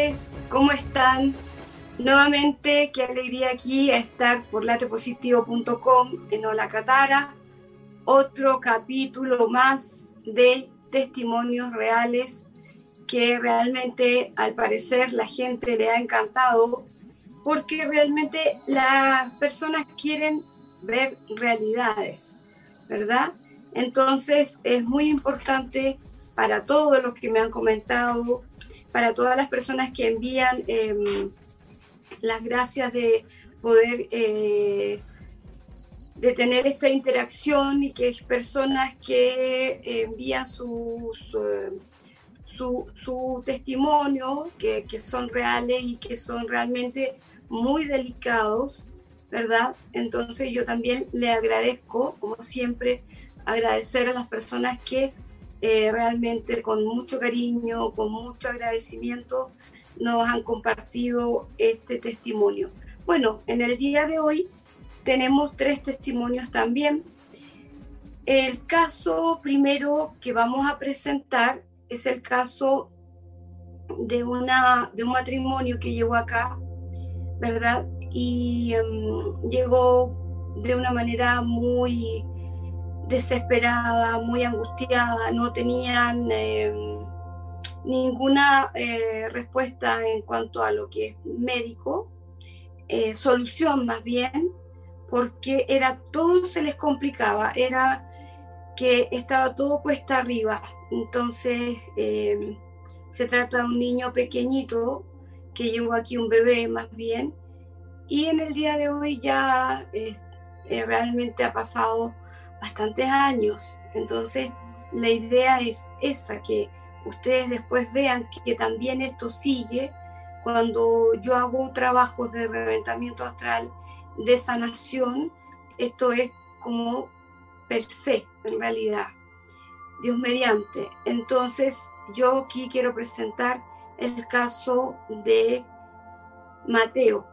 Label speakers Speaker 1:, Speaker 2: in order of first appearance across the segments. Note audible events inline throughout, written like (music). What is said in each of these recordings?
Speaker 1: Tardes. ¿Cómo están? Nuevamente, qué alegría aquí estar por latepositivo.com en Hola Catara. Otro capítulo más de testimonios reales que realmente al parecer la gente le ha encantado porque realmente las personas quieren ver realidades, ¿verdad? Entonces es muy importante para todos los que me han comentado, para todas las personas que envían em, las gracias de poder eh, de tener esta interacción y que es personas que envían su, su, testimonio, que, que, son reales y que son realmente muy delicados, ¿verdad? Entonces yo también le agradezco, como siempre, agradecer a las personas que eh, realmente con mucho cariño, con mucho agradecimiento nos han compartido este testimonio. Bueno, en el día de hoy tenemos tres testimonios también. El caso primero que vamos a presentar es el caso de, una, de un matrimonio que llegó acá, ¿verdad? Y em, llegó de una manera muy desesperada, muy angustiada, no tenían em, ninguna eh, respuesta en cuanto a lo que es médico, eh, solución más bien, porque era todo se les complicaba, era que estaba todo cuesta arriba. Entonces em, se trata de un niño pequeñito que llevó aquí un bebé más bien, y en el día de hoy ya eh, realmente ha pasado bastantes años. Entonces, la idea es esa, que ustedes después vean que, también esto sigue cuando yo hago trabajos de reventamiento astral, de sanación, esto es como per se, en realidad, Dios mediante. Entonces, yo aquí quiero presentar el caso de Mateo.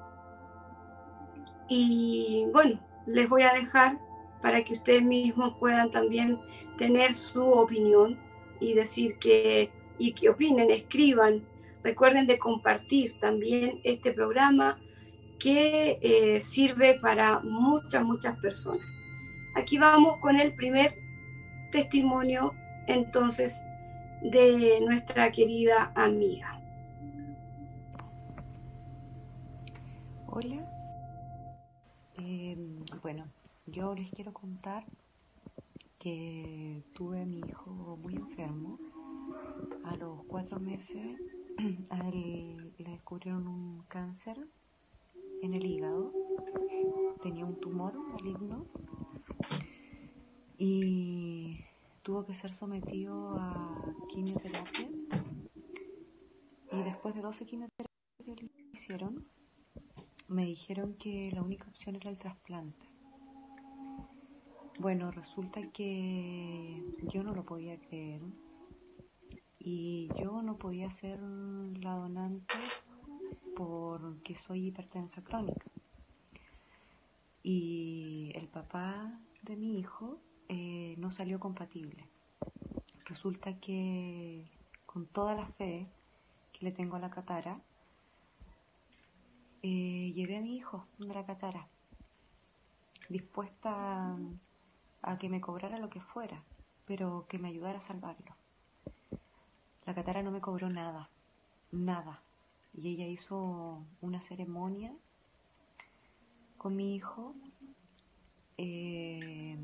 Speaker 1: Y bueno, les voy a dejar para que ustedes mismos puedan también tener su opinión y decir que, y que opinen, escriban. Recuerden de compartir también este programa que eh, sirve para muchas, muchas personas. Aquí vamos con el primer testimonio entonces de nuestra querida amiga.
Speaker 2: Hola. Em, bueno, yo les quiero contar que tuve a mi hijo muy enfermo. A los cuatro meses (clears throat) le descubrieron un cáncer en el hígado. Tenía un tumor maligno y tuvo que ser sometido a quimioterapia. Y después de 12 quimioterapias que le hicieron, me dijeron que la única opción era el trasplante. Bueno, resulta que yo no lo podía creer y yo no podía ser la donante porque soy hipertensa crónica. Y el papá de mi hijo eh, no salió compatible. Resulta que con toda la fe que le tengo a la catara, eh, llevé a mi hijo de la catara, dispuesta a que me cobrara lo que fuera, pero que me ayudara a salvarlo. La Catara no me cobró nada, nada. Y ella hizo una ceremonia con mi hijo, eh,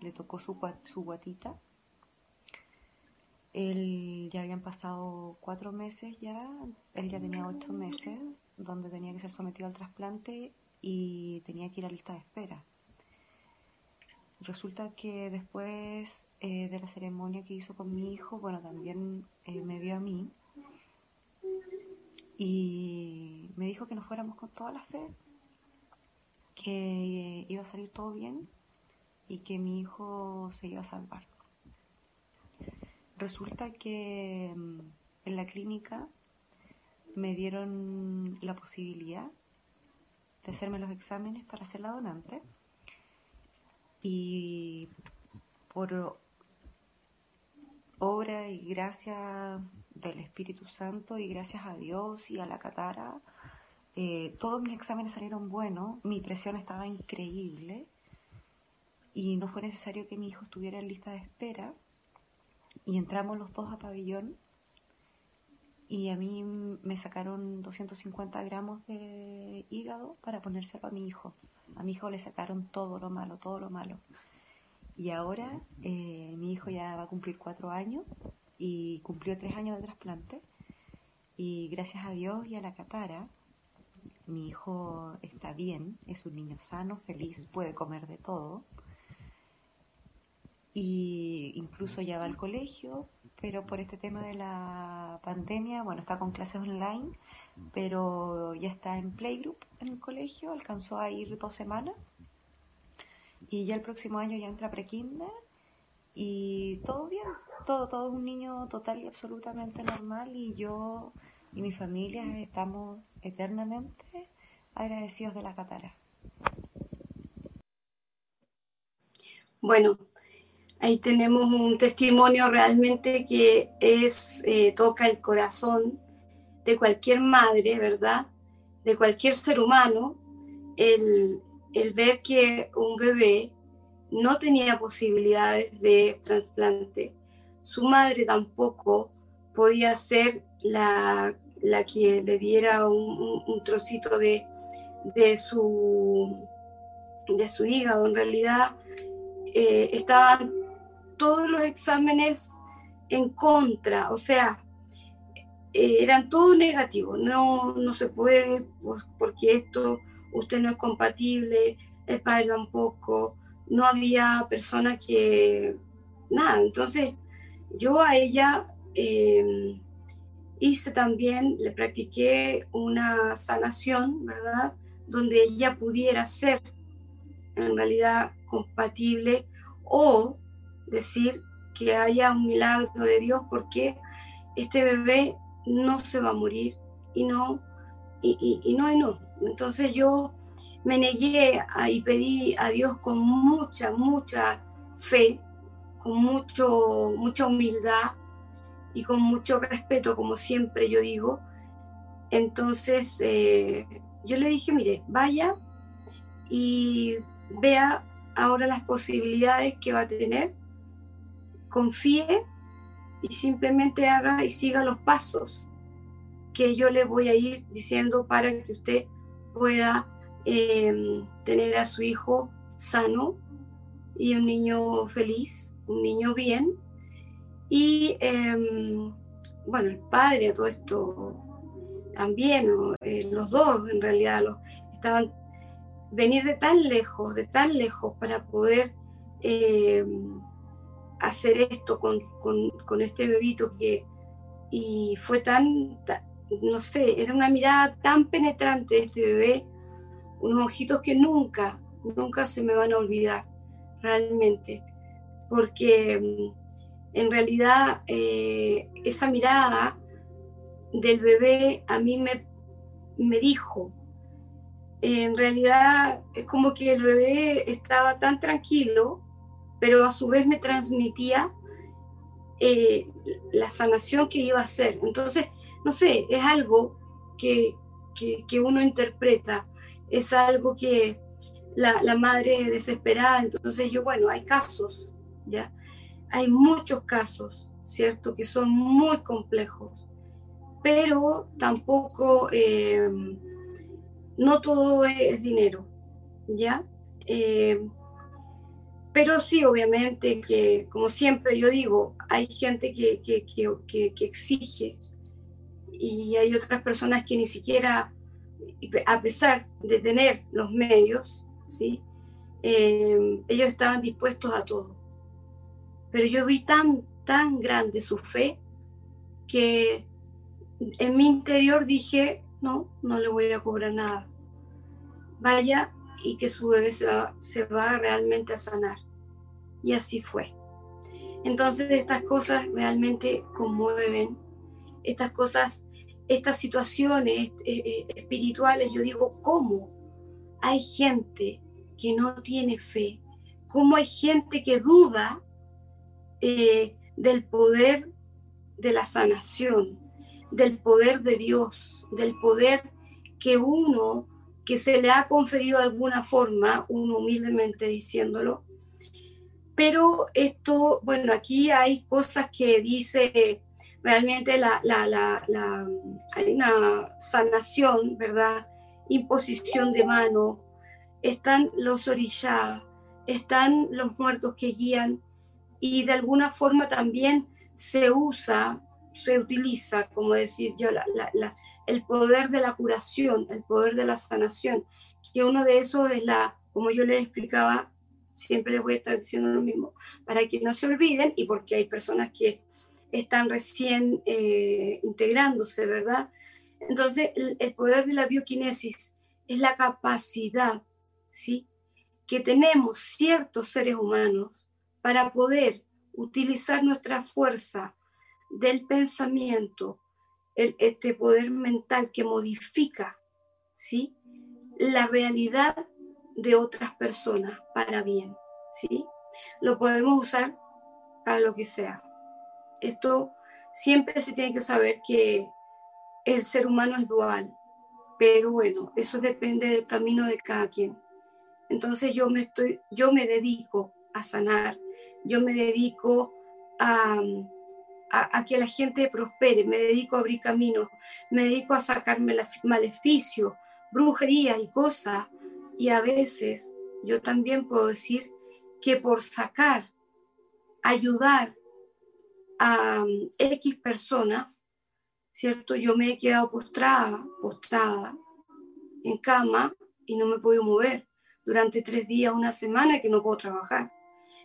Speaker 2: le tocó su, su guatita. Él ya habían pasado cuatro meses ya, él ya tenía ocho meses, donde tenía que ser sometido al trasplante y tenía que ir a lista de espera. Resulta que después eh, de la ceremonia que hizo con mi hijo, bueno, también eh, me vio a mí y me dijo que nos fuéramos con toda la fe, que iba a salir todo bien y que mi hijo se iba a salvar. Resulta que mm, en la clínica me dieron la posibilidad de hacerme los exámenes para ser la donante y por obra y gracia del Espíritu Santo y gracias a Dios y a la Catara, eh, todos mis exámenes salieron buenos, mi presión estaba increíble y no fue necesario que mi hijo estuviera en lista de espera. Y entramos los dos a pabellón y a mí me sacaron 250 gramos de hígado para ponérselo a mi hijo. A mi hijo le sacaron todo lo malo, todo lo malo. Y ahora eh, mi hijo ya va a cumplir cuatro años y cumplió tres años de trasplante. Y gracias a Dios y a la catara, mi hijo está bien, es un niño sano, feliz, puede comer de todo. Y incluso ya va al colegio, pero por este tema de la pandemia, bueno, está con clases online, pero ya está en playgroup en el colegio, alcanzó a ir dos semanas y ya el próximo año ya entra prekinder y todo bien, todo, todo un niño total y absolutamente normal y yo y mi familia estamos eternamente agradecidos de la catara.
Speaker 1: Bueno, Ahí tenemos un testimonio realmente que es, eh, toca el corazón de cualquier madre, ¿verdad? De cualquier ser humano, el, el ver que un bebé no tenía posibilidades de trasplante. Su madre tampoco podía ser la, la que le diera un, trocito de, de, su, de su hígado. En realidad eh, estaban todos los exámenes en contra, o sea, eh, eran todos negativos, no, no se puede, pues, porque esto, usted no es compatible, el padre tampoco, no había personas que, nada, entonces yo a ella em, hice también, le practiqué una sanación, ¿verdad? Donde ella pudiera ser en realidad compatible o decir que haya un milagro de Dios porque este bebé no se va a morir y no, y, no, y no. Entonces yo me negué y pedí a Dios con mucha, mucha fe, con mucho, mucha humildad y con mucho respeto, como siempre yo digo. Entonces eh, yo le dije, mire, vaya y vea ahora las posibilidades que va a tener confíe y simplemente haga y siga los pasos que yo le voy a ir diciendo para que usted pueda em, tener a su hijo sano y un niño feliz, un niño bien. Y em, bueno, el padre, todo esto también, eh, los dos en realidad los, estaban venir de tan lejos, de tan lejos para poder em, hacer esto con, con, este bebito que, y fue tan, no sé, era una mirada tan penetrante de este bebé, unos ojitos que nunca, nunca se me van a olvidar, realmente, porque mm, en realidad eh, esa mirada del bebé a mí me, me dijo, en realidad es como que el bebé estaba tan tranquilo, pero a su vez me transmitía eh, la sanación que iba a hacer. Entonces, no sé, es algo que, que, uno interpreta, es algo que la, la, madre desesperada, entonces yo, bueno, hay casos, ¿ya? Hay muchos casos, ¿cierto? Que son muy complejos, pero tampoco, eh, no todo es dinero, ¿ya? Eh, pero sí, obviamente, que como siempre yo digo, hay gente que, que, que, que exige y hay otras personas que ni siquiera, a pesar de tener los medios, ¿sí? Eh, ellos estaban dispuestos a todo. Pero yo vi tan, tan grande su fe que en mi interior dije, no, no le voy a cobrar nada. Vaya y que su bebé se va, se va realmente a sanar. Y así fue. Entonces estas cosas realmente conmueven, estas cosas, estas situaciones eh, eh, espirituales, yo digo, ¿cómo hay gente que no tiene fe? ¿Cómo hay gente que duda eh, del poder de la sanación, del poder de Dios, del poder que uno, que se le ha conferido de alguna forma, uno humildemente diciéndolo. Pero esto, bueno, aquí hay cosas que dice realmente la, la, la, hay una sanación, ¿verdad? Imposición de mano, están los orishas, están los muertos que guían y de alguna forma también se usa, se utiliza, como decir yo, el poder de la curación, el poder de la sanación, que uno de esos es la, como yo les explicaba, siempre les voy a estar diciendo lo mismo, para que no se olviden y porque hay personas que están recién eh, integrándose, ¿verdad? Entonces, el, el poder de la bioquinesis es la capacidad, ¿sí? Que tenemos ciertos seres humanos para poder utilizar nuestra fuerza del pensamiento, el, este poder mental que modifica ¿sí? la realidad de otras personas para bien. ¿sí? Lo podemos usar para lo que sea. Esto siempre se tiene que saber que el ser humano es dual, pero bueno, eso depende del camino de cada quien. Entonces yo me estoy, yo me dedico a sanar yo me dedico a, que la gente prospere, me dedico a abrir caminos, me dedico a sacarme maleficios, brujería y cosas. Y a veces yo también puedo decir que por sacar, ayudar a um, X personas, ¿cierto? Yo me he quedado postrada, postrada en cama y no me puedo mover durante tres días, una semana que no puedo trabajar.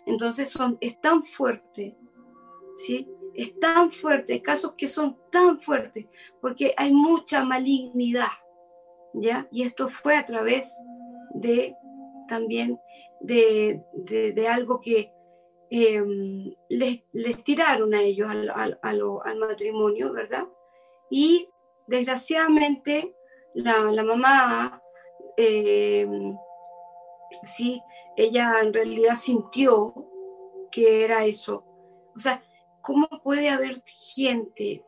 Speaker 1: Entonces son, es tan fuerte, ¿sí? Es tan fuerte, casos que son tan fuertes, porque hay mucha malignidad, ¿ya? Y esto fue a través de también de, algo que em, les, tiraron a ellos al, al, matrimonio, ¿verdad? Y desgraciadamente la, la mamá em, ¿sí? Ella en realidad sintió que era eso. O sea, ¿cómo puede haber gente?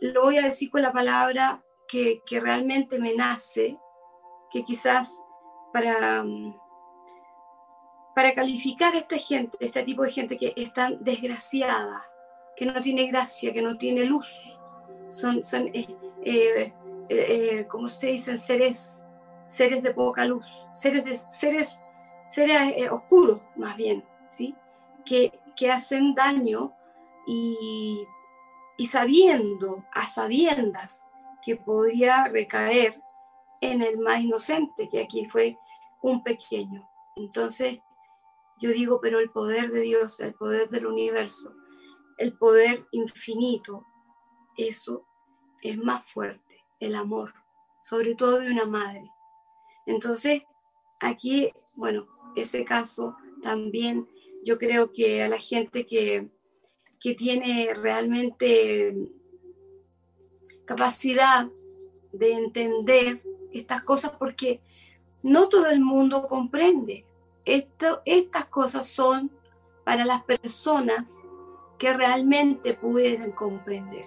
Speaker 1: Lo voy a decir con la palabra que, realmente me nace, que quizás para, para calificar a esta gente, este tipo de gente que es tan desgraciada, que no tiene gracia, que no tiene luz, son, son eh, eh, eh, como se dicen, seres seres de poca luz, seres, de, seres, seres oscuros más bien, ¿sí? Que, que hacen daño y, y sabiendo, a sabiendas, que podría recaer en el más inocente, que aquí fue un pequeño. Entonces, yo digo, pero el poder de Dios, el poder del universo, el poder infinito, eso es más fuerte, el amor, sobre todo de una madre. Entonces, aquí, bueno, ese caso también yo creo que a la gente que, tiene realmente capacidad de entender estas cosas, porque no todo el mundo comprende. estas cosas son para las personas que realmente pueden comprender.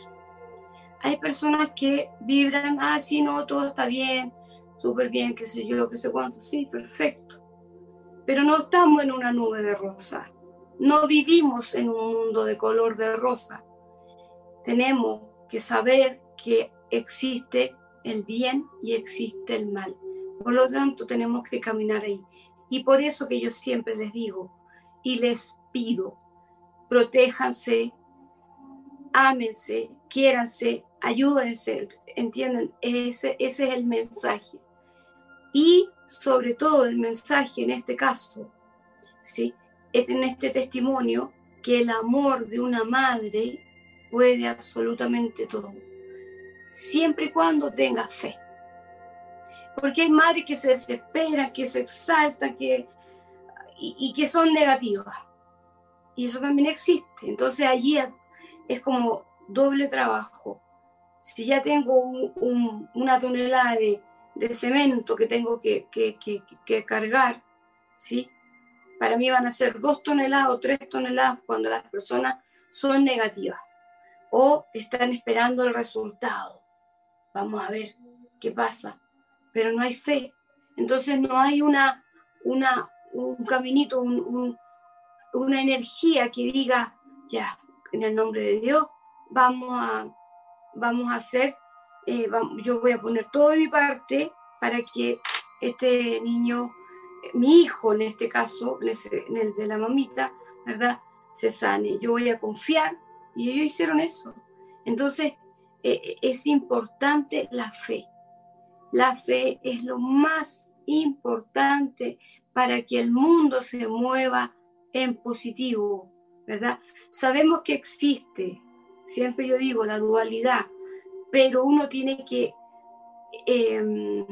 Speaker 1: Hay personas que vibran, ah, sí, no, todo está bien, súper bien, qué sé yo, qué sé cuánto, sí, perfecto. Pero no estamos en una nube de rosa, no vivimos en un mundo de color de rosa. Tenemos que saber que existe el bien y existe el mal. Por lo tanto, tenemos que caminar ahí. Y por eso que yo siempre les digo y les pido, protéjanse, ámense, quiéranse, ayúdense, ¿entienden? Ese, ese es el mensaje. Y sobre todo el mensaje en este caso, ¿sí? en este testimonio que el amor de una madre puede absolutamente todo, siempre y cuando tenga fe. Porque hay madres que se desesperan, que se exaltan, que, y, que son negativas. Y eso también existe. Entonces allí es como doble trabajo. Si ya tengo una tonelada de cemento que tengo que, cargar, ¿sí? Para mí van a ser dos toneladas o tres toneladas cuando las personas son negativas. o están esperando el resultado. Vamos a ver qué pasa. Pero no hay fe. Entonces no hay una, una, un caminito, una energía que diga, ya, en el nombre de Dios, vamos a, vamos a hacer, eh, yo voy a poner toda mi parte para que este niño, mi hijo en este caso, en el de la mamita, ¿verdad? Se sane. Yo voy a confiar y ellos hicieron eso. Entonces, eh, es importante la fe. La fe es lo más importante para que el mundo se mueva en positivo, ¿verdad? Sabemos que existe, siempre yo digo, la dualidad, pero uno tiene que em,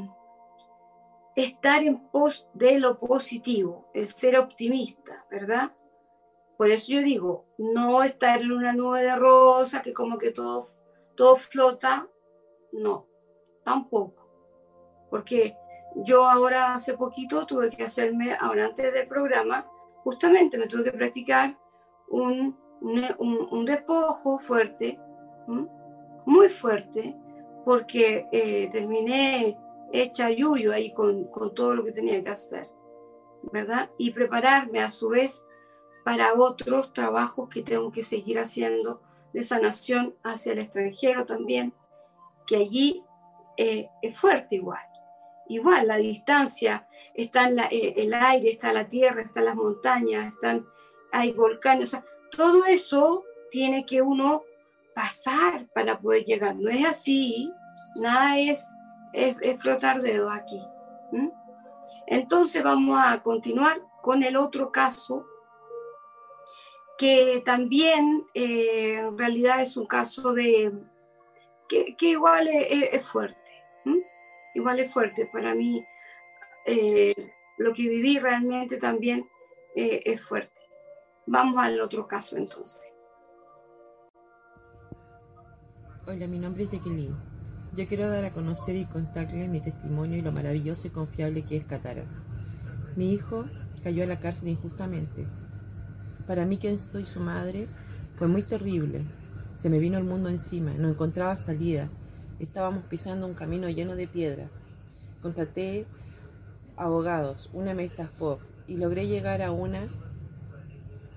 Speaker 1: estar en pos de lo positivo, el ser optimista, ¿verdad? Por eso yo digo, no estar en una nube de rosa que como que todo, todo flota, no, tampoco. Porque yo ahora hace poquito tuve que hacerme, ahora antes del programa, justamente me tuve que practicar un, un, despojo fuerte, muy fuerte, porque eh, terminé hecha yuyo ahí con, con todo lo que tenía que hacer, ¿verdad? Y prepararme a su vez para otros trabajos que tengo que seguir haciendo de sanación hacia el extranjero también, que allí eh, es fuerte igual. Igual, la distancia, está en eh, el aire, está la tierra, están las montañas, están, hay volcanes, todo eso tiene que uno pasar para poder llegar. No es así, nada es, es, frotar dedos aquí. Entonces vamos a continuar con el otro caso que también eh, en realidad es un caso de que, igual es, fuerte, igual es fuerte. Para mí eh, lo que viví realmente también eh, es fuerte. Vamos al otro caso entonces.
Speaker 3: Hola, mi nombre es Jacqueline. Yo quiero dar a conocer y contarle mi testimonio y lo maravilloso y confiable que es Catara. Mi hijo cayó a la cárcel injustamente para mí, quien soy su madre, fue muy terrible. Se me vino el mundo encima, no encontraba salida. Estábamos pisando un camino lleno de piedra. Contraté abogados, una me estafó y logré llegar a una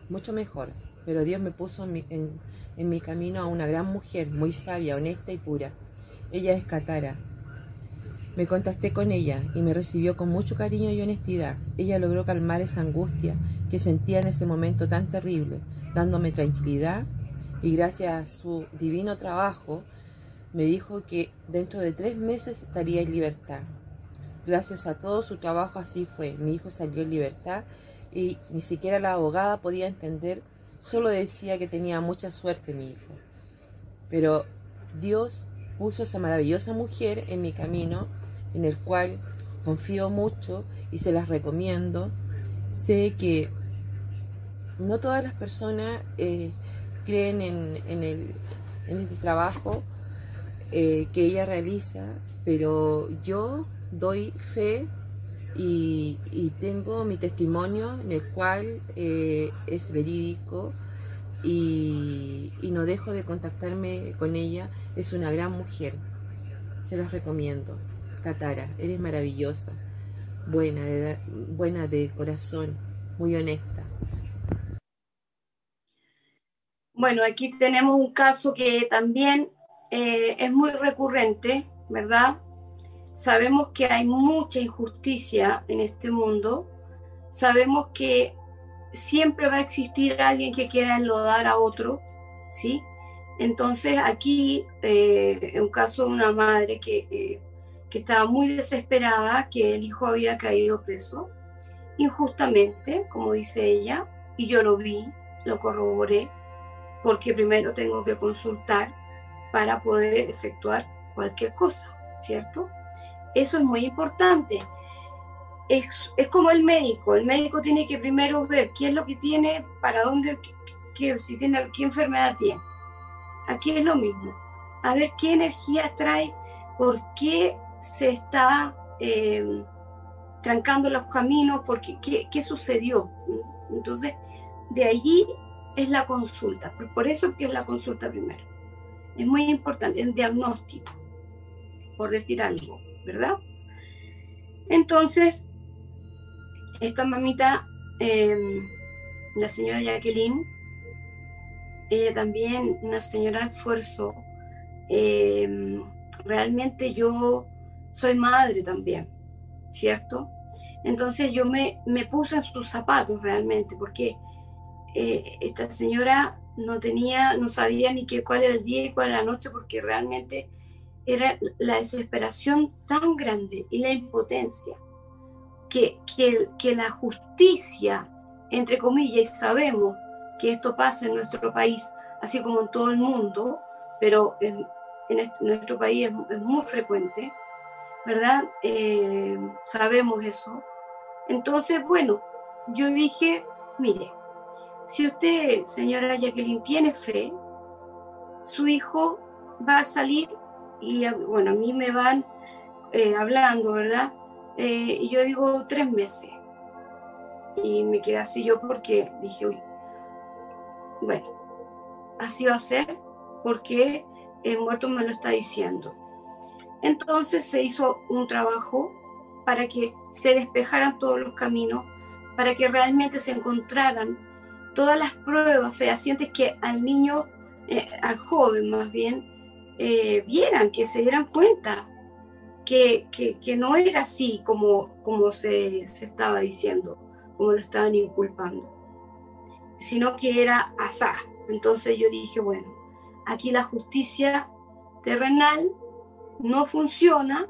Speaker 3: mucho mejor. Pero Dios me puso en mi, en mi camino a una gran mujer, muy sabia, honesta y pura. Ella es Catara, me contacté con ella y me recibió con mucho cariño y honestidad. Ella logró calmar esa angustia que sentía en ese momento tan terrible, dándome tranquilidad y gracias a su divino trabajo me dijo que dentro de tres meses estaría en libertad. Gracias a todo su trabajo así fue. Mi hijo salió en libertad y ni siquiera la abogada podía entender, solo decía que tenía mucha suerte mi hijo. Pero Dios puso a esa maravillosa mujer en mi camino en el cual confío mucho y se las recomiendo. Sé que no todas las personas eh, creen en, el, en, este trabajo eh, que ella realiza, pero yo doy fe y, tengo mi testimonio en el cual eh, es verídico y, y no dejo de contactarme con ella. Es una gran mujer, se las recomiendo. Catara, eres maravillosa, buena de, buena de corazón, muy honesta.
Speaker 1: Bueno, aquí tenemos un caso que también eh, es muy recurrente, ¿verdad? Sabemos que hay mucha injusticia en este mundo, sabemos que siempre va a existir alguien que quiera enlodar a otro, ¿sí? Entonces aquí, eh, en un caso de una madre que eh, estaba muy desesperada que el hijo había caído preso injustamente, como dice ella, y yo lo vi, lo corroboré, porque primero tengo que consultar para poder efectuar cualquier cosa, ¿cierto? Eso es muy importante. Es, es como el médico, el médico tiene que primero ver qué es lo que tiene, para dónde, qué, si tiene, qué enfermedad tiene. Aquí es lo mismo. A ver qué energía trae, por qué se está eh, trancando los caminos, porque ¿qué, sucedió? Entonces, de allí es la consulta, por eso que es la consulta primero. Es muy importante, es diagnóstico, por decir algo, ¿verdad? Entonces, esta mamita, em, la señora Jacqueline, ella también, una señora de esfuerzo, em, realmente yo soy madre también, ¿cierto? Entonces yo me, me puse en sus zapatos realmente, porque eh, esta señora no tenía, no sabía ni qué, cuál era el día y cuál era la noche, porque realmente era la desesperación tan grande y la impotencia que, que, la justicia, entre comillas, sabemos que esto pasa en nuestro país, así como en todo el mundo, pero en, en nuestro país es, muy frecuente, ¿verdad? Eh, sabemos eso. Entonces, bueno, yo dije, mire, si usted, señora Jacqueline, tiene fe, su hijo va a salir y, bueno, a mí me van eh, hablando, ¿verdad? Eh, y yo digo tres meses. Y me quedé así yo porque dije, uy, bueno, así va a ser porque el muerto me lo está diciendo. Entonces se hizo un trabajo para que se despejaran todos los caminos, para que realmente se encontraran todas las pruebas fehacientes que al niño, eh, al joven más bien, eh, vieran, que se dieran cuenta que, que, no era así como, como se, se, estaba diciendo, como lo estaban inculpando, sino que era asá. Entonces yo dije, bueno, aquí la justicia terrenal no funciona,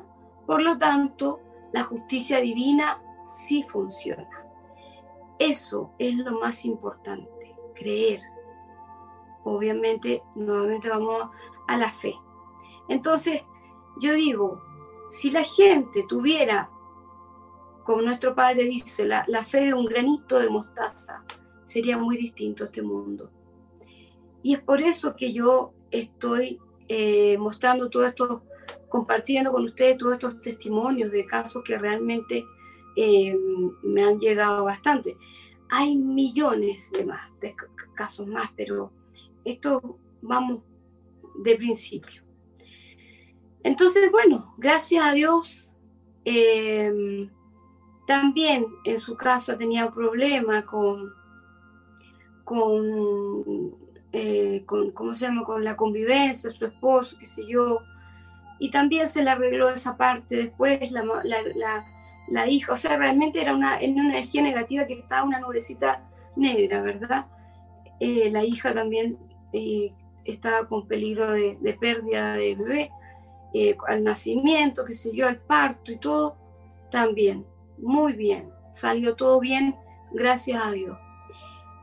Speaker 1: por lo tanto, la justicia divina sí funciona. Eso es lo más importante, creer. Obviamente, nuevamente vamos a la fe. Entonces, yo digo, si la gente tuviera, como nuestro padre dice, la, fe de un granito de mostaza, sería muy distinto este mundo. Y es por eso que yo estoy eh, mostrando todo esto, compartiendo con ustedes todos estos testimonios de casos que realmente eh, me han llegado bastante. Hay millones de más, de casos más, pero esto vamos de principio. Entonces, bueno, gracias a Dios, eh, también en su casa tenía un problema con, con, eh, con, ¿cómo se llama?, con la convivencia, su esposo, qué sé yo, y también se le arregló esa parte después, la, la, la, hija, o sea, realmente era una, en una energía negativa que estaba una nubecita negra, ¿verdad? Eh, la hija también estaba con peligro de, de pérdida de bebé, eh, al nacimiento, qué sé yo, al parto y todo, también, muy bien, salió todo bien, gracias a Dios.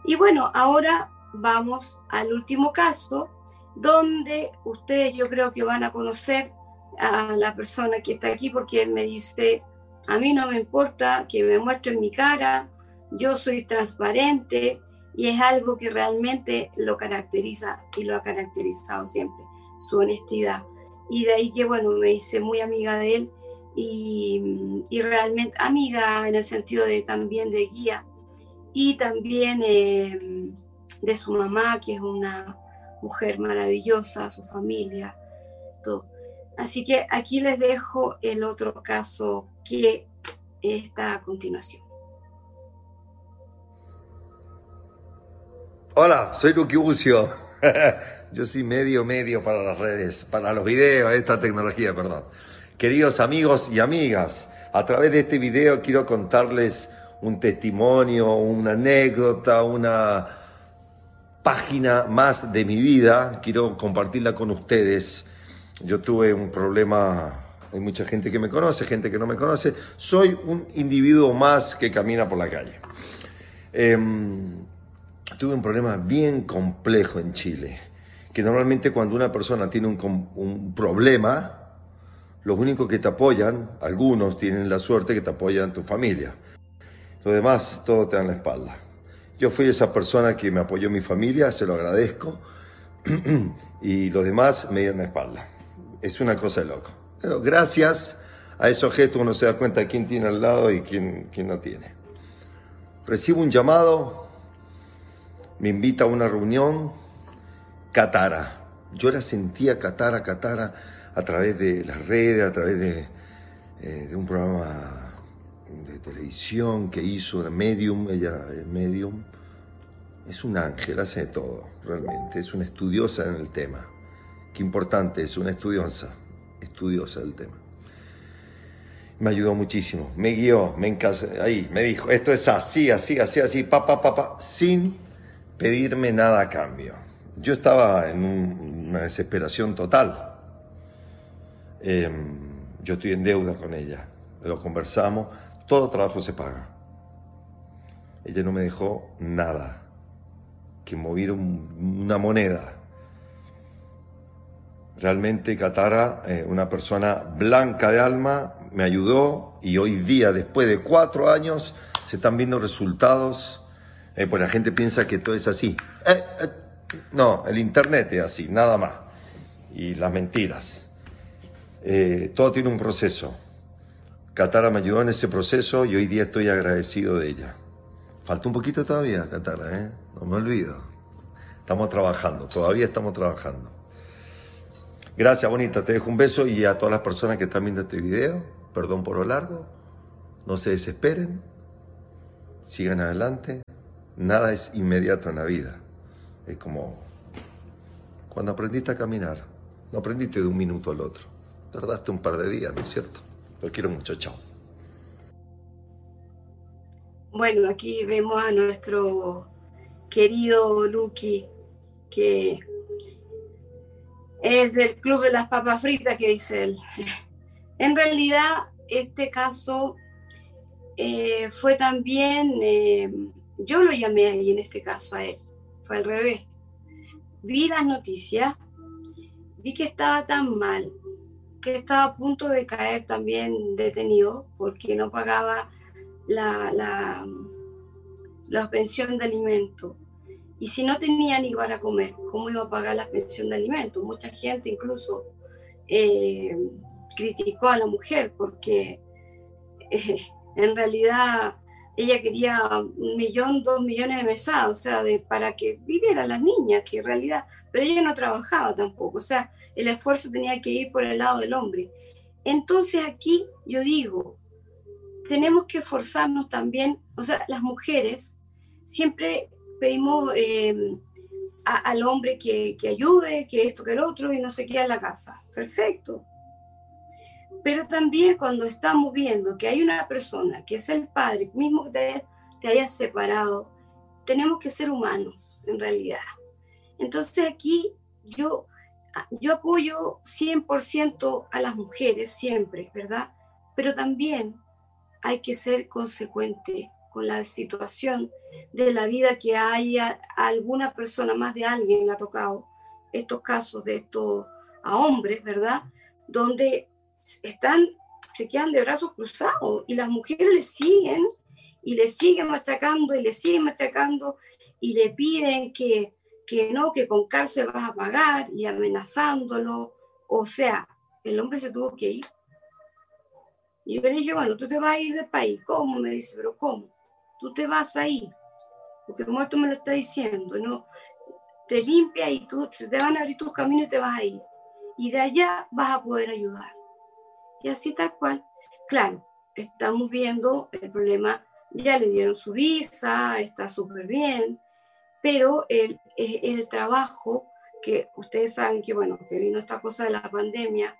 Speaker 1: Y bueno, ahora vamos al último caso, donde ustedes yo creo que van a conocer a la persona que está aquí, porque él me dice, a mí no me importa que me muestren mi cara, yo soy transparente y es algo que realmente lo caracteriza y lo ha caracterizado siempre, su honestidad y de ahí que, bueno, me hice muy amiga de él y, y realmente amiga en el sentido de también de guía y también eh, de su mamá, que es una mujer maravillosa, su familia, todo. Así que aquí les dejo el otro caso que está a continuación.
Speaker 4: Hola, soy Luqui Bucio. (laughs) Yo soy medio, medio para las redes, para los videos, esta tecnología, perdón. Queridos amigos y amigas, a través de este video quiero contarles un testimonio, una anécdota, una página más de mi vida. Quiero compartirla con ustedes. Yo tuve un problema, hay mucha gente que me conoce, gente que no me conoce. Soy un individuo más que camina por la calle. Em, tuve un problema bien complejo en Chile que normalmente cuando una persona tiene un, problema, los únicos que te apoyan, algunos tienen la suerte que te apoyan tu familia. Los demás, todo te dan la espalda. Yo fui esa persona que me apoyó mi familia, se lo agradezco, (clears throat) y los demás me dieron la espalda. Es una cosa de loco. Pero gracias a ese objeto uno se da cuenta quién tiene al lado y quién, quién no tiene. Recibo un llamado, me invita a una reunión, Catara. Yo la sentía Catara, Catara, a través de las redes, a través de, eh, de un programa de televisión que hizo, Medium, ella es Medium. Es un ángel, hace de todo, realmente. Es una estudiosa en el tema. Qué importante, es una estudiosa, estudiosa del tema. Me ayudó muchísimo, me guió, me encasó, ahí, me dijo, esto es así, así, así, así, papá, papá, sin pedirme nada a cambio. Yo estaba en una desesperación total. Em, yo estoy en deuda con ella, lo conversamos, todo trabajo se paga. Ella no me dejó nada, que mover una moneda. Realmente Catara, eh, una persona blanca de alma, me ayudó y hoy día, después de cuatro años, se están viendo resultados. Eh, pues la gente piensa que todo es así. Eh, eh, no, el Internet es así, nada más. Y las mentiras. todo tiene un proceso. Catara me ayudó en ese proceso y hoy día estoy agradecido de ella. Falta un poquito todavía, Catara, ¿eh? No me olvido. Estamos trabajando, todavía estamos trabajando. Gracias, bonita. Te dejo un beso y a todas las personas que están viendo este video, perdón por lo largo. No se desesperen. Sigan adelante. Nada es inmediato en la vida. Es como cuando aprendiste a caminar. No aprendiste de un minuto al otro. Tardaste un par de días, ¿no es cierto? Lo quiero mucho. Chao.
Speaker 1: Bueno, aquí vemos a nuestro querido Lucky, que es del Club de las Papas Fritas, que dice él. En realidad, este caso eh, fue también, eh, yo lo llamé ahí en este caso a él, fue al revés. Vi las noticias, vi que estaba tan mal, que estaba a punto de caer también detenido porque no pagaba la, la, la pensión de alimento. Y si no tenía ni para comer, ¿cómo iba a pagar la pensión de alimentos? Mucha gente incluso eh, criticó a la mujer porque eh, en realidad ella quería un millón, dos millones de mesadas, o sea, de, para que viviera la niña, que en realidad, pero ella no trabajaba tampoco, o sea, el esfuerzo tenía que ir por el lado del hombre. Entonces aquí yo digo, tenemos que esforzarnos también, o sea, las mujeres siempre pedimos eh, al hombre que, que, ayude, que esto, que el otro, y no se queda en la casa. Perfecto. Pero también cuando estamos viendo que hay una persona que es el padre, mismo que te, te hayas separado, tenemos que ser humanos, en realidad. Entonces aquí yo, yo apoyo 100% a las mujeres siempre, ¿verdad? Pero también hay que ser consecuente con la situación de la vida que haya alguna persona, más de alguien ha tocado estos casos de estos a hombres, ¿verdad? Donde están, se quedan de brazos cruzados y las mujeres le siguen y le siguen machacando y le siguen machacando y le piden que, que no, que con cárcel vas a pagar y amenazándolo. O sea, el hombre se tuvo que ir. Y yo le dije, bueno, tú te vas a ir del país. ¿Cómo? Me dice, pero ¿cómo? Tú te vas ahí, porque el muerto me lo está diciendo, no, te limpia y tú, te van a abrir tus caminos y te vas a ir. Y de allá vas a poder ayudar. Y así tal cual. Claro, estamos viendo el problema, ya le dieron su visa, está súper bien, pero el, el trabajo que ustedes saben que, bueno, que vino esta cosa de la pandemia,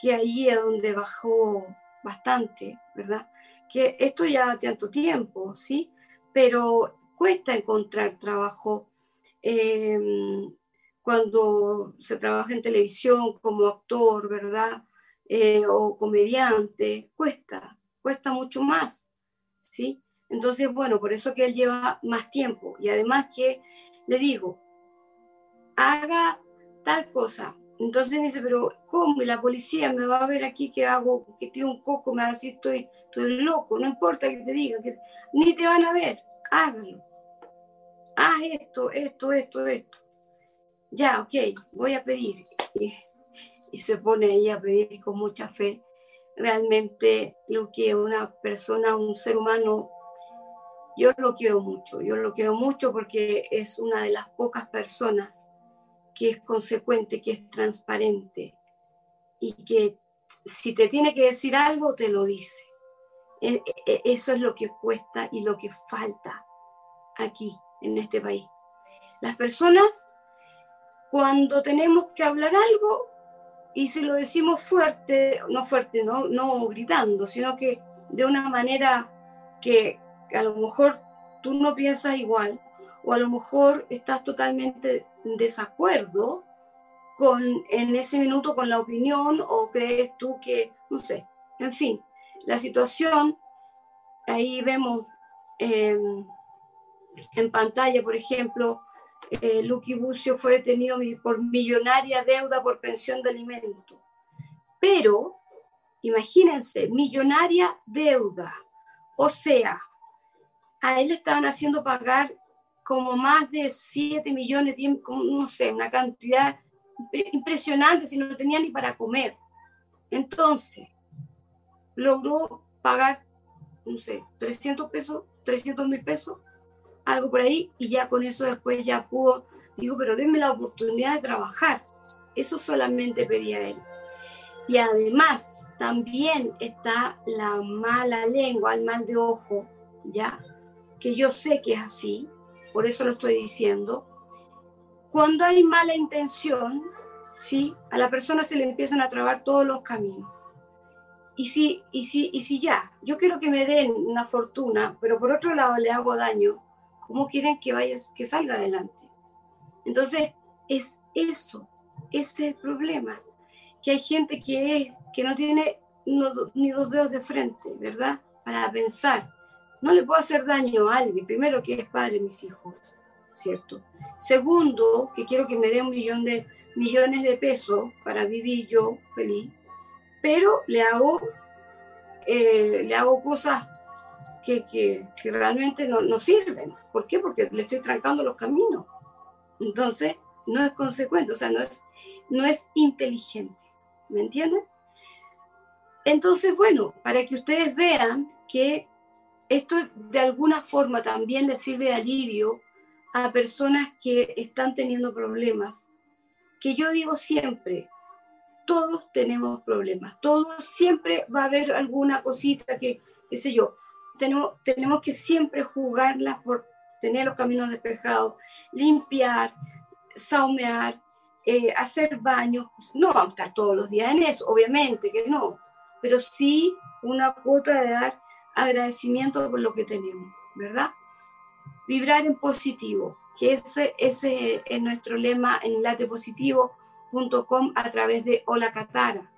Speaker 1: que ahí es donde bajó bastante, ¿verdad? Que esto ya tanto tiempo, ¿sí? Pero cuesta encontrar trabajo em, cuando se trabaja en televisión como actor, ¿verdad? Eh, o comediante, cuesta, cuesta mucho más, ¿sí? Entonces, bueno, por eso que él lleva más tiempo. Y además que, le digo, haga tal cosa, entonces me dice, pero ¿cómo? Y la policía me va a ver aquí que hago, que tiro un coco, me va a decir, estoy, estoy loco, no importa que te digan, que ni te van a ver, hágalo. Haz esto, esto, esto, esto. Ya, ok, voy a pedir. Y, y se pone ahí a pedir con mucha fe. Realmente lo que una persona, un ser humano, yo lo quiero mucho, yo lo quiero mucho porque es una de las pocas personas que es consecuente, que es transparente y que si te tiene que decir algo, te lo dice. E, e, eso es lo que cuesta y lo que falta aquí, en este país. Las personas, cuando tenemos que hablar algo, y si lo decimos fuerte, no fuerte, no, no gritando, sino que de una manera que a lo mejor tú no piensas igual, o a lo mejor estás totalmente en desacuerdo con, en ese minuto con la opinión, o crees tú que, no sé, en fin, la situación, ahí vemos em, en pantalla, por ejemplo, eh, Bucio fue detenido por millonaria deuda por pensión de alimento. Pero, imagínense, millonaria deuda. O sea, a él le estaban haciendo pagar como más de 7 millones, no sé, una cantidad impresionante si no tenía ni para comer. Entonces, logró pagar, no sé, 300 pesos, 300 mil pesos algo por ahí y ya con eso después ya pudo, digo, pero denme la oportunidad de trabajar. Eso solamente pedía él. Y además también está la mala lengua, el mal de ojo, ¿ya? Que yo sé que es así, por eso lo estoy diciendo. Cuando hay mala intención, ¿sí? A la persona se le empiezan a trabar todos los caminos. Y si, y si, y si ya, yo quiero que me den una fortuna, pero por otro lado le hago daño, ¿Cómo quieren que vayas, que salga adelante? Entonces, es eso, ese es el problema, que hay gente que, que no tiene ni dos dedos de frente, ¿verdad? Para pensar. No le puedo hacer daño a alguien, primero que es padre de mis hijos, ¿cierto? Segundo, que quiero que me dé un millón de millones de pesos para vivir yo feliz, pero le hago, eh, le hago cosas que, realmente no, no, sirven. ¿Por qué? Porque le estoy trancando los caminos. Entonces, no es consecuente, o sea, no es, no es inteligente. ¿Me entienden? Entonces, bueno, para que ustedes vean que esto de alguna forma también le sirve de alivio a personas que están teniendo problemas, que yo digo siempre, todos tenemos problemas, todos siempre va a haber alguna cosita que, qué sé yo, tenemos, tenemos que siempre jugarlas por tener los caminos despejados, limpiar, saumear, eh, hacer baños. No vamos a estar todos los días en eso, obviamente que no, pero sí una cuota de dar agradecimiento por lo que tenemos, ¿verdad? Vibrar en positivo, que ese, ese es nuestro lema en latepositivo.com a través de Hola Catara.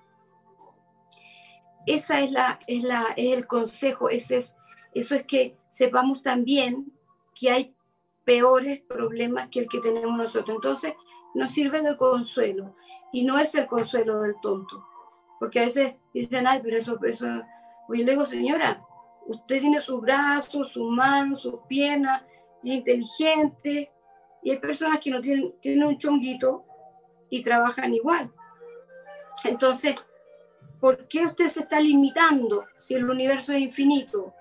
Speaker 1: Esa es, la, es, la, es el consejo, ese es eso es que sepamos también que hay peores problemas que el que tenemos nosotros. Entonces, nos sirve de consuelo y no es el consuelo del tonto, porque a veces dicen, ay, pero eso, eso, le digo, señora, usted tiene sus brazos, sus manos, sus piernas, es inteligente, y hay personas que no tienen, un chonguito y trabajan igual. Entonces, ¿por qué usted se está limitando si el universo es infinito?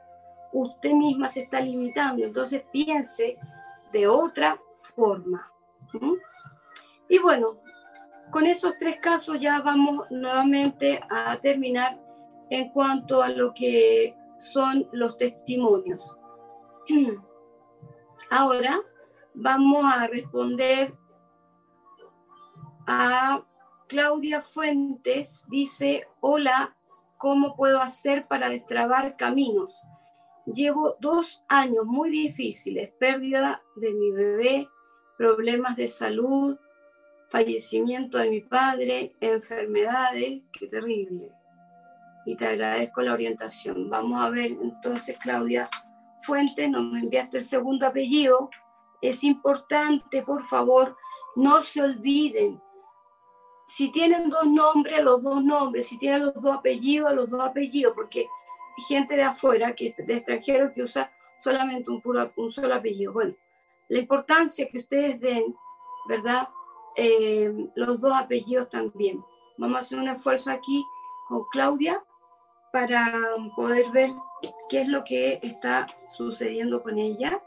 Speaker 1: usted misma se está limitando, entonces piense de otra forma. Y bueno, con esos tres casos ya vamos nuevamente a terminar en cuanto a lo que son los testimonios. (clears throat) Ahora vamos a responder a Claudia Fuentes. Dice, hola, ¿cómo puedo hacer para destrabar caminos? Llevo dos años muy difíciles, pérdida de mi bebé, problemas de salud, fallecimiento de mi padre, enfermedades, qué terrible. Y te agradezco la orientación. Vamos a ver entonces, Claudia Fuente, nos enviaste el segundo apellido. Es importante, por favor, no se olviden. Si tienen dos nombres, los dos nombres. Si tienen los dos apellidos, los dos apellidos, porque gente de afuera, que, de extranjeros que usa solamente un, puro, un solo apellido. Bueno, la importancia que ustedes den, ¿verdad? Eh, los dos apellidos también. Vamos a hacer un esfuerzo aquí con Claudia para um, poder ver qué es lo que está sucediendo con ella.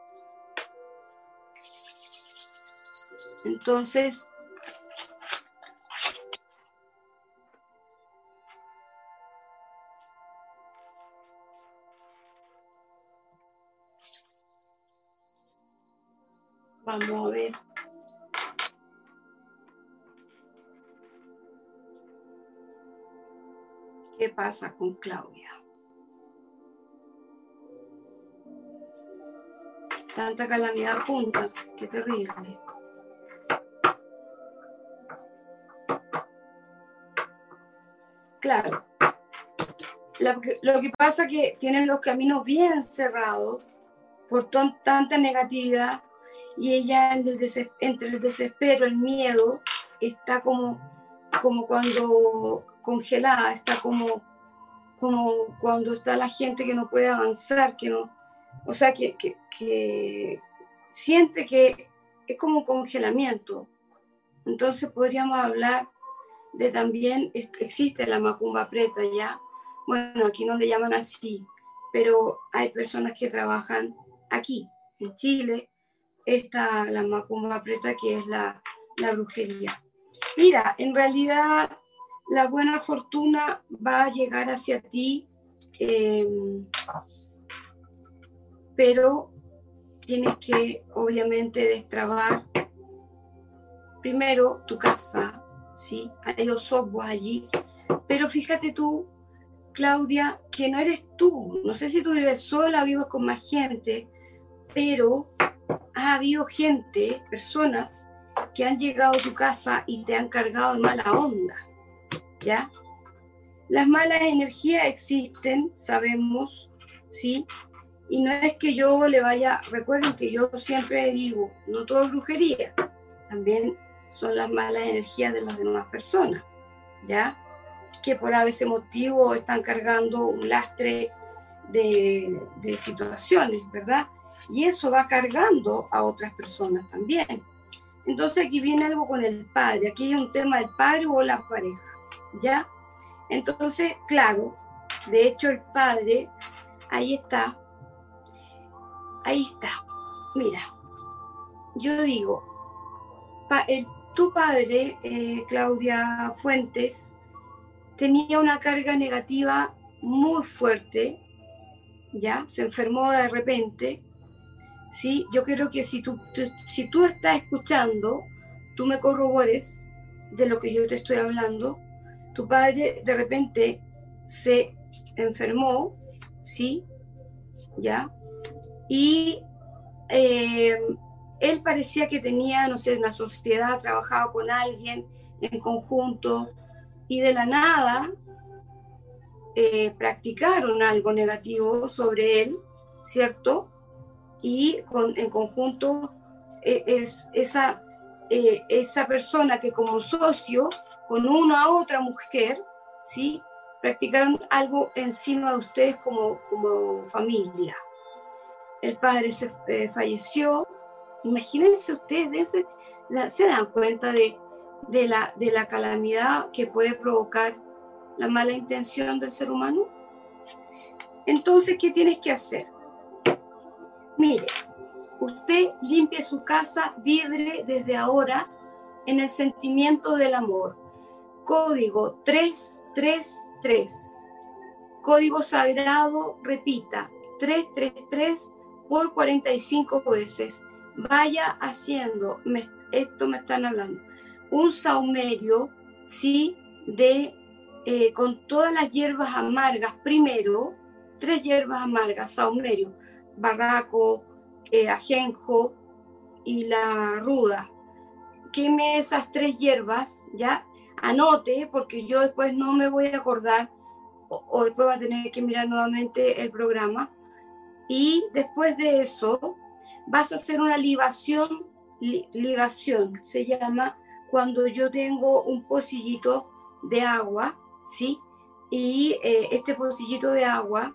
Speaker 1: Entonces, vamos a ver. ¿Qué pasa con Claudia? Tanta calamidad junta, qué terrible. Claro. Lo que, pasa es que tienen los caminos bien cerrados por tanta negatividad y ella entre el desespero, el miedo, está como, como cuando congelada, está como, como cuando está la gente que no puede avanzar, que no, o sea, que, que siente que es como un congelamiento. Entonces podríamos hablar de también, existe la macumba preta ya, bueno, aquí no le llaman así, pero hay personas que trabajan aquí, en Chile, está la macumba preta que es la, la brujería. Mira, en realidad la buena fortuna va a llegar hacia ti, em, pero tienes que obviamente destrabar primero tu casa, ¿sí? Hay software allí, pero fíjate tú, Claudia, que no eres tú, no sé si tú vives sola, vives con más gente, pero ha habido gente, personas que han llegado a tu casa y te han cargado de mala onda, ¿ya? Las malas energías existen, sabemos, ¿sí? Y no es que yo le vaya, recuerden que yo siempre digo, no todo es brujería, también son las malas energías de las demás personas, ¿ya? Que por a veces motivo están cargando un lastre de, de situaciones, ¿verdad? Y eso va cargando a otras personas también. Entonces aquí viene algo con el padre, aquí es un tema del padre o la pareja, ¿ya? Entonces, claro, de hecho el padre, ahí está, ahí está, mira, yo digo, tu padre, eh, Claudia Fuentes, tenía una carga negativa muy fuerte, ¿ya? Se enfermó de repente ¿sí? Yo quiero que si tú, si tú estás escuchando, tú me corrobores de lo que yo te estoy hablando. Tu padre de repente se enfermó, ¿sí? ¿Ya? Y eh, él parecía que tenía, no sé, una sociedad, trabajaba con alguien en conjunto y de la nada eh, practicaron algo negativo sobre él, ¿cierto? Y con, en conjunto e, es esa, eh, esa persona que como socio con una otra mujer, ¿sí? practicaron algo encima de ustedes como, como familia. El padre se eh, falleció. Imagínense ustedes, se dan cuenta de, de, la, de la calamidad que puede provocar la mala intención del ser humano. Entonces, ¿qué tienes que hacer? Mire, usted limpie su casa, vibre desde ahora en el sentimiento del amor. Código 333. Código sagrado, repita, 333 por 45 veces. Vaya haciendo, esto me están hablando, un saumerio, ¿sí? De, eh, con todas las hierbas amargas, primero, tres hierbas amargas, saumerio barraco, eh, ajenjo y la ruda. Queme esas tres hierbas, ¿ya? Anote, porque yo después no me voy a acordar o, después va a tener que mirar nuevamente el programa. Y después de eso, vas a hacer una libación, libación, se llama cuando yo tengo un pocillito de agua, ¿sí? Y eh, este pocillito de agua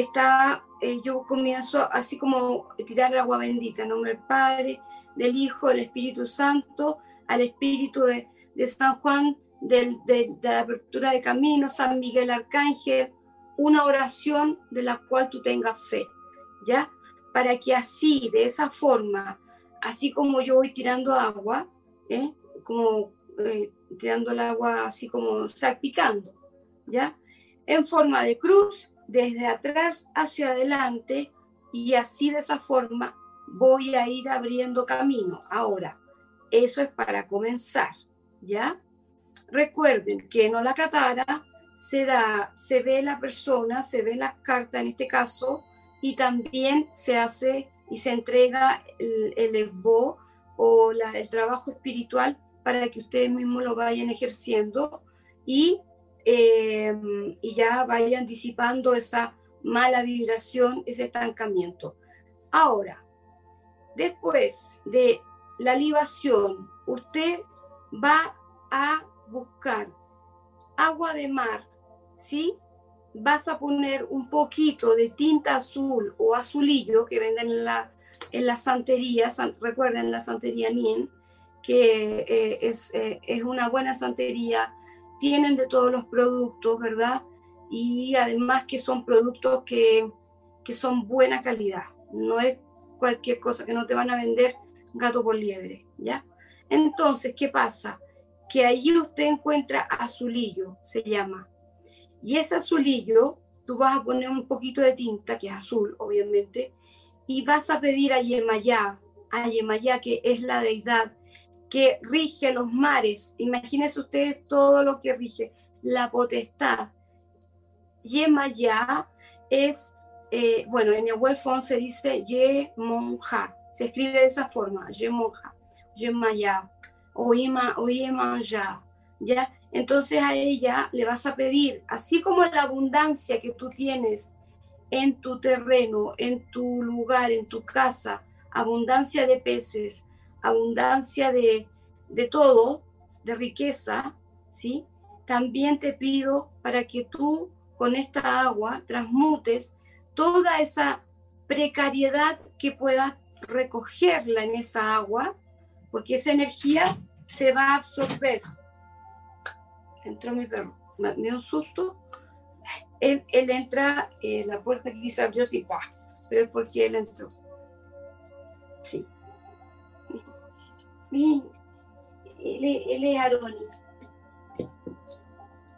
Speaker 1: está eh, yo comienzo así como tirar el agua bendita, en nombre del Padre, del Hijo, del Espíritu Santo, al Espíritu de, San Juan, de, la apertura de camino, San Miguel Arcángel, una oración de la cual tú tengas fe, ¿ya? Para que así, de esa forma, así como yo voy tirando agua, ¿eh? como eh, tirando el agua así como salpicando, ¿ya? En forma de cruz, desde atrás hacia adelante y así de esa forma voy a ir abriendo camino. Ahora, eso es para comenzar, ¿ya? Recuerden que en la catara se da, se ve la persona, se ve la carta en este caso, y también se hace y se entrega el, el o el trabajo espiritual para que ustedes mismos lo vayan ejerciendo y, eh, y ya vayan disipando esa mala vibración, ese estancamiento. Ahora, después de la libación, usted va a buscar agua de mar, ¿sí? Vas a poner un poquito de tinta azul o azulillo que venden en la, en la santería, recuerden la santería Nien, que eh, es, eh, es una buena santería, tienen de todos los productos, ¿verdad? Y además que son productos que, que son buena calidad, no es cualquier cosa que no te van a vender gato por liebre, ¿ya? Entonces, ¿qué pasa? Que allí usted encuentra azulillo, se llama. Y ese azulillo, tú vas a poner un poquito de tinta, que es azul, obviamente, y vas a pedir a Yemayá, a Yemayá, que es la deidad que rige los mares. Imagínense ustedes todo lo que rige, la potestad. Yemayá es, eh, bueno, en el webphone se dice Yemonja, se escribe de esa forma, Yemonja, Yemaya, o Yemaya, ¿ya? Entonces a ella le vas a pedir, así como la abundancia que tú tienes en tu terreno, en tu lugar, en tu casa, abundancia de peces, abundancia de, de todo, de riqueza, ¿sí? También te pido para que tú con esta agua transmutes toda esa precariedad que puedas recogerla en esa agua, porque esa energía se va a absorber. Entró mi perro, me dio un susto. Él, él entra, en la puerta que quise abrió, sí, pero es porque él entró. Sí. Mi, él, él, es Aroni.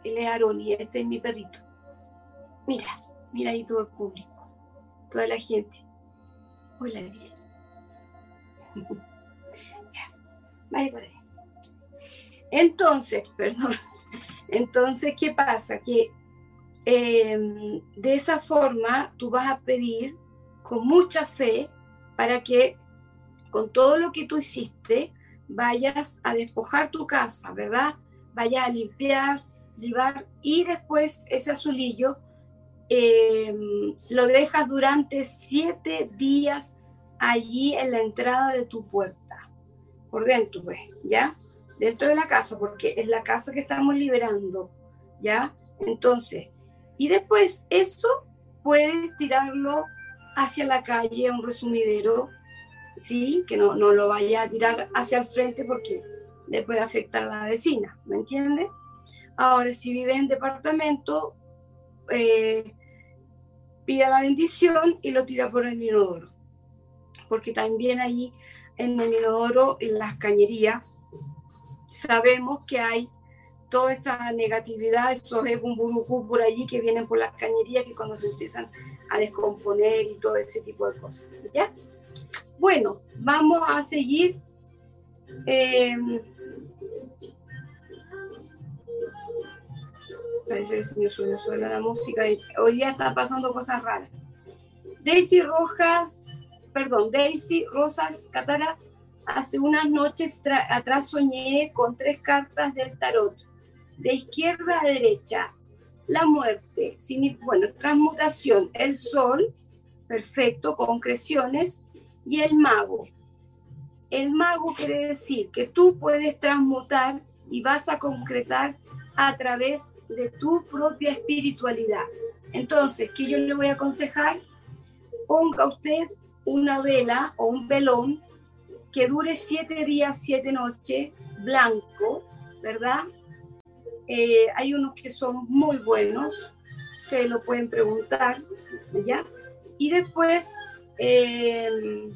Speaker 1: Él es Aroni, este es mi perrito. Mira, mira ahí todo el público, toda la gente. Hola, bien. (laughs) ya, vaya por ahí. Entonces, (laughs) perdón. Entonces, ¿qué pasa? Que em, de esa forma tú vas a pedir con mucha fe para que con todo lo que tú hiciste vayas a despojar tu casa, ¿verdad? Vayas a limpiar, llevar y después ese azulillo em, lo dejas durante siete días allí en la entrada de tu puerta, por dentro, pues, ¿ya? Dentro de la casa, porque es la casa que estamos liberando, ¿ya? Entonces, y después eso puedes tirarlo hacia la calle, un resumidero, ¿sí? Que no, no lo vaya a tirar hacia el frente porque le puede afectar a la vecina, ¿me entiende? Ahora, si vive en departamento, eh, pida la bendición y lo tira por el inodoro porque también ahí en el inodoro, en las cañerías, sabemos que hay toda esa negatividad, esos egumburujú por allí que vienen por las cañerías, que cuando se empiezan a descomponer y todo ese tipo de cosas. ¿Ya? Bueno, vamos a seguir. Em, parece que se me suena la música. Hoy día está pasando cosas raras. Daisy Rojas perdón, Daisy Rosas Catara, hace unas noches atrás soñé con tres cartas del tarot, de izquierda a derecha, la muerte, bueno, transmutación, el sol, perfecto, concreciones, y el mago. El mago quiere decir que tú puedes transmutar y vas a concretar a través de tu propia espiritualidad. Entonces, ¿qué yo le voy a aconsejar? Ponga usted una vela o un velón que dure siete días, siete noches, blanco, ¿verdad? Eh, hay unos que son muy buenos, ustedes lo pueden preguntar, ¿ya? Y después em,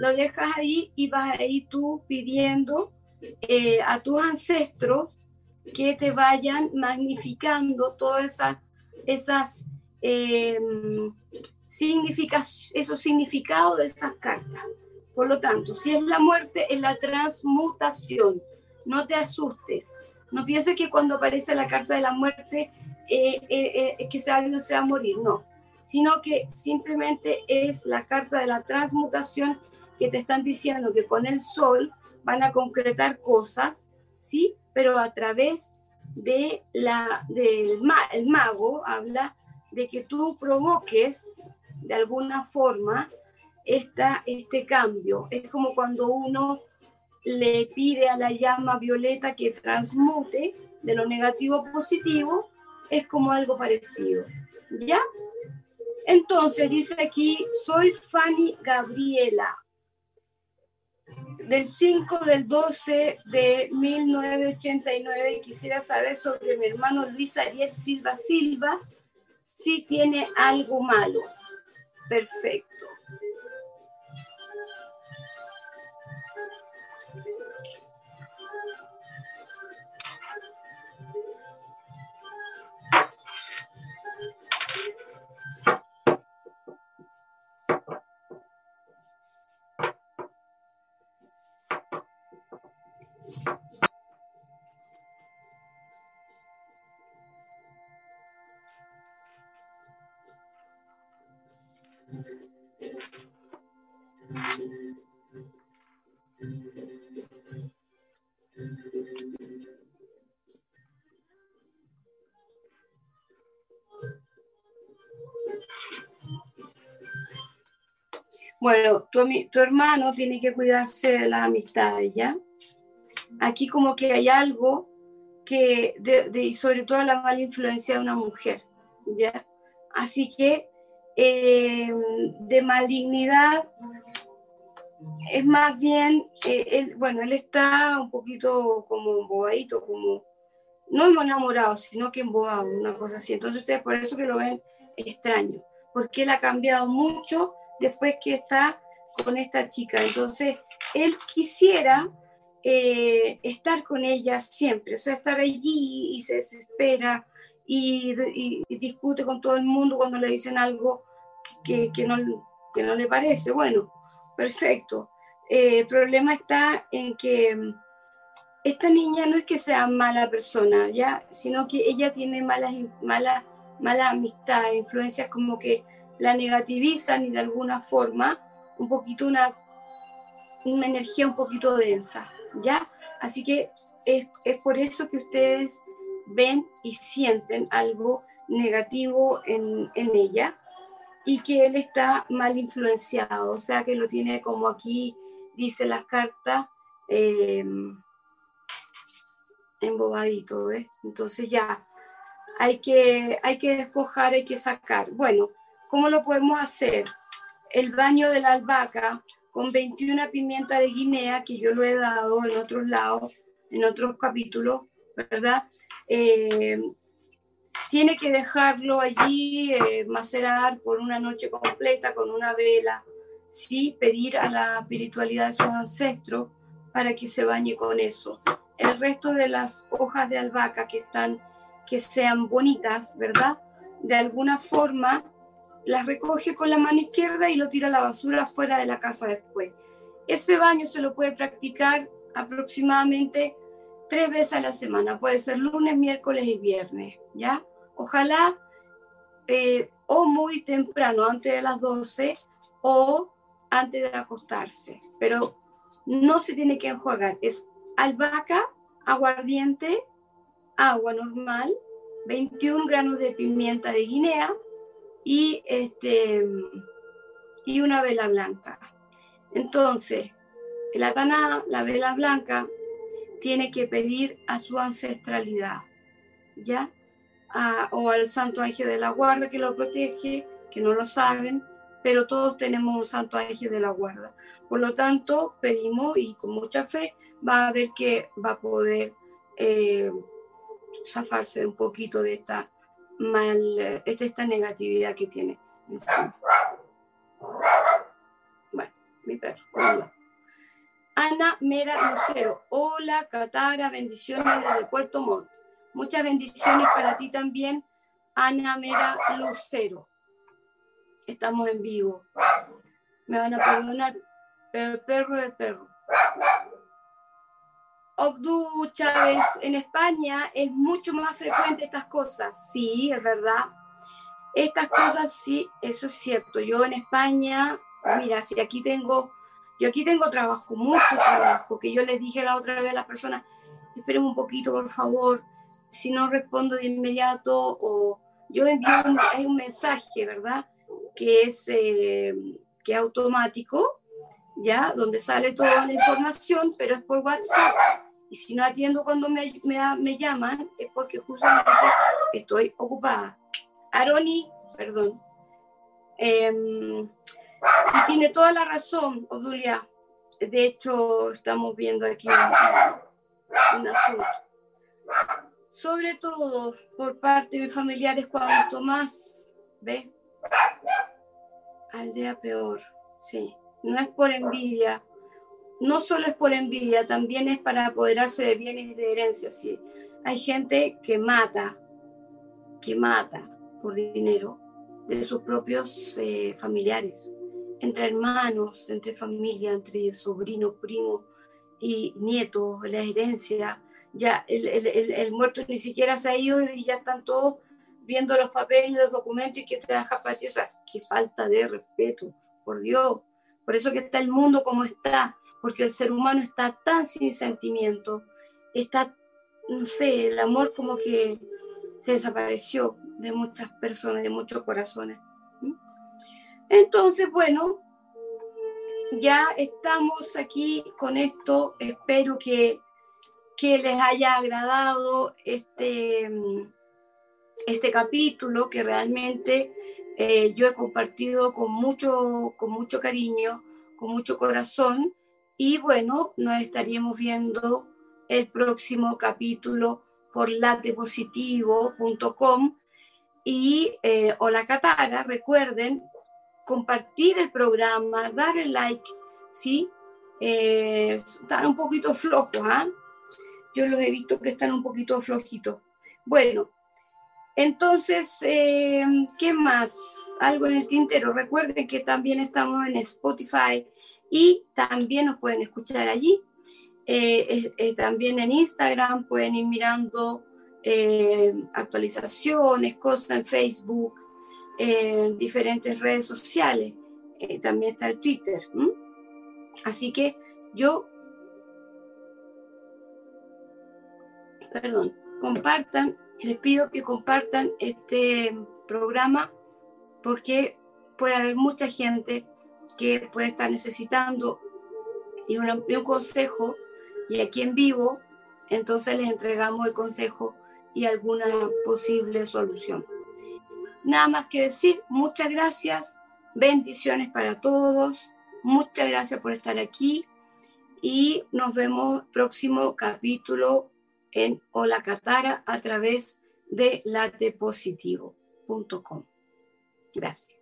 Speaker 1: lo dejas ahí y vas a ir tú pidiendo eh, a tus ancestros que te vayan magnificando todas esas, esas em, esos significados de esas cartas. Por lo tanto, si es la muerte, es la transmutación. No te asustes. No pienses que cuando aparece la carta de la muerte eh, eh, eh, que alguien se va a morir. No. Sino que simplemente es la carta de la transmutación que te están diciendo que con el sol van a concretar cosas, ¿sí? Pero a través de la, del el mago habla de que tú provoques de alguna forma esta, este cambio. Es como cuando uno le pide a la llama violeta que transmute de lo negativo a positivo, es como algo parecido. ¿Ya? Entonces dice aquí, soy Fanny Gabriela, del 5 del 12 de 1989 quisiera saber sobre mi hermano Luis Ariel Silva Silva si tiene algo malo. Perfecto. Bueno, tu, hermano tiene que cuidarse de las amistades, ¿ya? Aquí como que hay algo que, sobre todo la mala influencia de una mujer, ¿ya? Así que eh, de malignidad es más bien, eh, bueno, él está un poquito como embobadito, como, no enamorado, sino que embobado, una cosa así. Entonces ustedes por eso que lo ven extraño, porque él ha cambiado mucho después que está con esta chica. Entonces, él quisiera eh, estar con ella siempre, o sea, estar allí y se desespera y, discute con todo el mundo cuando le dicen algo que, no, no le parece. Bueno, perfecto. Eh, el problema está en que mm, esta niña no es que sea mala persona, ¿ya? sino que ella tiene malas, malas, malas amistades, influencias como que la negativizan y de alguna forma un poquito una, energía un poquito densa, ¿ya? Así que es, es por eso que ustedes ven y sienten algo negativo en, en, ella y que él está mal influenciado, o sea que lo tiene como aquí dice las cartas, eh, embobadito, ¿ves? Entonces ya hay que, hay que despojar, hay que sacar. Bueno, ¿Cómo lo podemos hacer? El baño de la albahaca con 21 pimienta de Guinea, que yo lo he dado en otros lados, en otros capítulos, ¿verdad? Eh, tiene que dejarlo allí eh, macerar por una noche completa con una vela, ¿sí? Pedir a la espiritualidad de sus ancestros para que se bañe con eso. El resto de las hojas de albahaca que están, que sean bonitas, ¿verdad? De alguna forma las recoge con la mano izquierda y lo tira a la basura fuera de la casa después. Ese baño se lo puede practicar aproximadamente tres veces a la semana. Puede ser lunes, miércoles y viernes, ¿ya? Ojalá eh, o muy temprano, antes de las 12 o antes de acostarse. Pero no se tiene que enjuagar. Es albahaca, aguardiente, agua normal, 21 granos de pimienta de Guinea, y, este, y una vela blanca. Entonces, la Taná, la vela blanca, tiene que pedir a su ancestralidad, ¿ya? o al santo ángel de la guarda que lo protege, que no lo saben, pero todos tenemos un santo ángel de la guarda. Por lo tanto, pedimos y con mucha fe va a ver que va a poder eh, zafarse un poquito de esta mal, esta, esta negatividad que tiene Bueno, mi perro. Ana Mera Lucero. Hola, Catara, bendiciones desde Puerto Montt. Muchas bendiciones para ti también, Ana Mera Lucero. estamos en vivo. Me van a perdonar, pero el perro es perro. Obdu Chávez, en España es mucho más frecuente estas cosas. Sí, es verdad. Estas cosas sí, eso es cierto. Yo en España, mira, si aquí tengo, yo aquí tengo trabajo, mucho trabajo, que yo les dije la otra vez a las personas, esperen un poquito, por favor, si no respondo de inmediato o yo envío un, hay un mensaje, ¿verdad? Que es, eh, que automático, ¿ya? Donde sale toda la información, pero es por WhatsApp. Y si no atiendo cuando me, me, me llaman, es porque justamente estoy ocupada. Aroni, perdón. Em, y tiene toda la razón, Obdulia. De hecho, estamos viendo aquí un asunto. Sobre todo por parte de mis familiares, cuanto más, ¿ve? Aldea peor, sí. No es por envidia, no solo es por envidia, también es para apoderarse de bienes y de herencias. Sí. Hay gente que mata, que mata por dinero de sus propios eh, familiares, entre hermanos, entre familia, entre sobrinos, primos y nietos, la herencia. Ya el, muerto ni siquiera se ha ido y ya están todos viendo los papeles, los documentos y que te deja para. O sea, qué falta de respeto, por Dios. Por eso que está el mundo como está, porque el ser humano está tan sin sentimiento, está, no sé, el amor como que se desapareció de muchas personas, de muchos corazones. Entonces, bueno, ya estamos aquí con esto. Espero que, que les haya agradado este, este capítulo que realmente eh, yo he compartido con mucho, con mucho cariño, con mucho corazón. Y bueno, nos estaríamos viendo el próximo capítulo por latepositivo.com y eh, Catara. Recuerden compartir el programa, darle like, ¿sí? Eh, están un poquito flojos, ¿ah? Yo los he visto que están un poquito flojitos. Bueno, entonces, eh, ¿qué más? Algo en el tintero. Recuerden que también estamos en Spotify y también nos pueden escuchar allí. Eh, eh, también en Instagram pueden ir mirando actualizaciones, cosas en Facebook, en diferentes redes sociales. también está el Twitter. Así que yo, perdón, compartan les pido que compartan este programa porque puede haber mucha gente que puede estar necesitando y, un consejo y aquí en vivo, entonces les entregamos el consejo y alguna posible solución. Nada más que decir, muchas gracias, bendiciones para todos, muchas gracias por estar aquí y nos vemos próximo capítulo en Hola Catara a través de latepositivo.com. Gracias.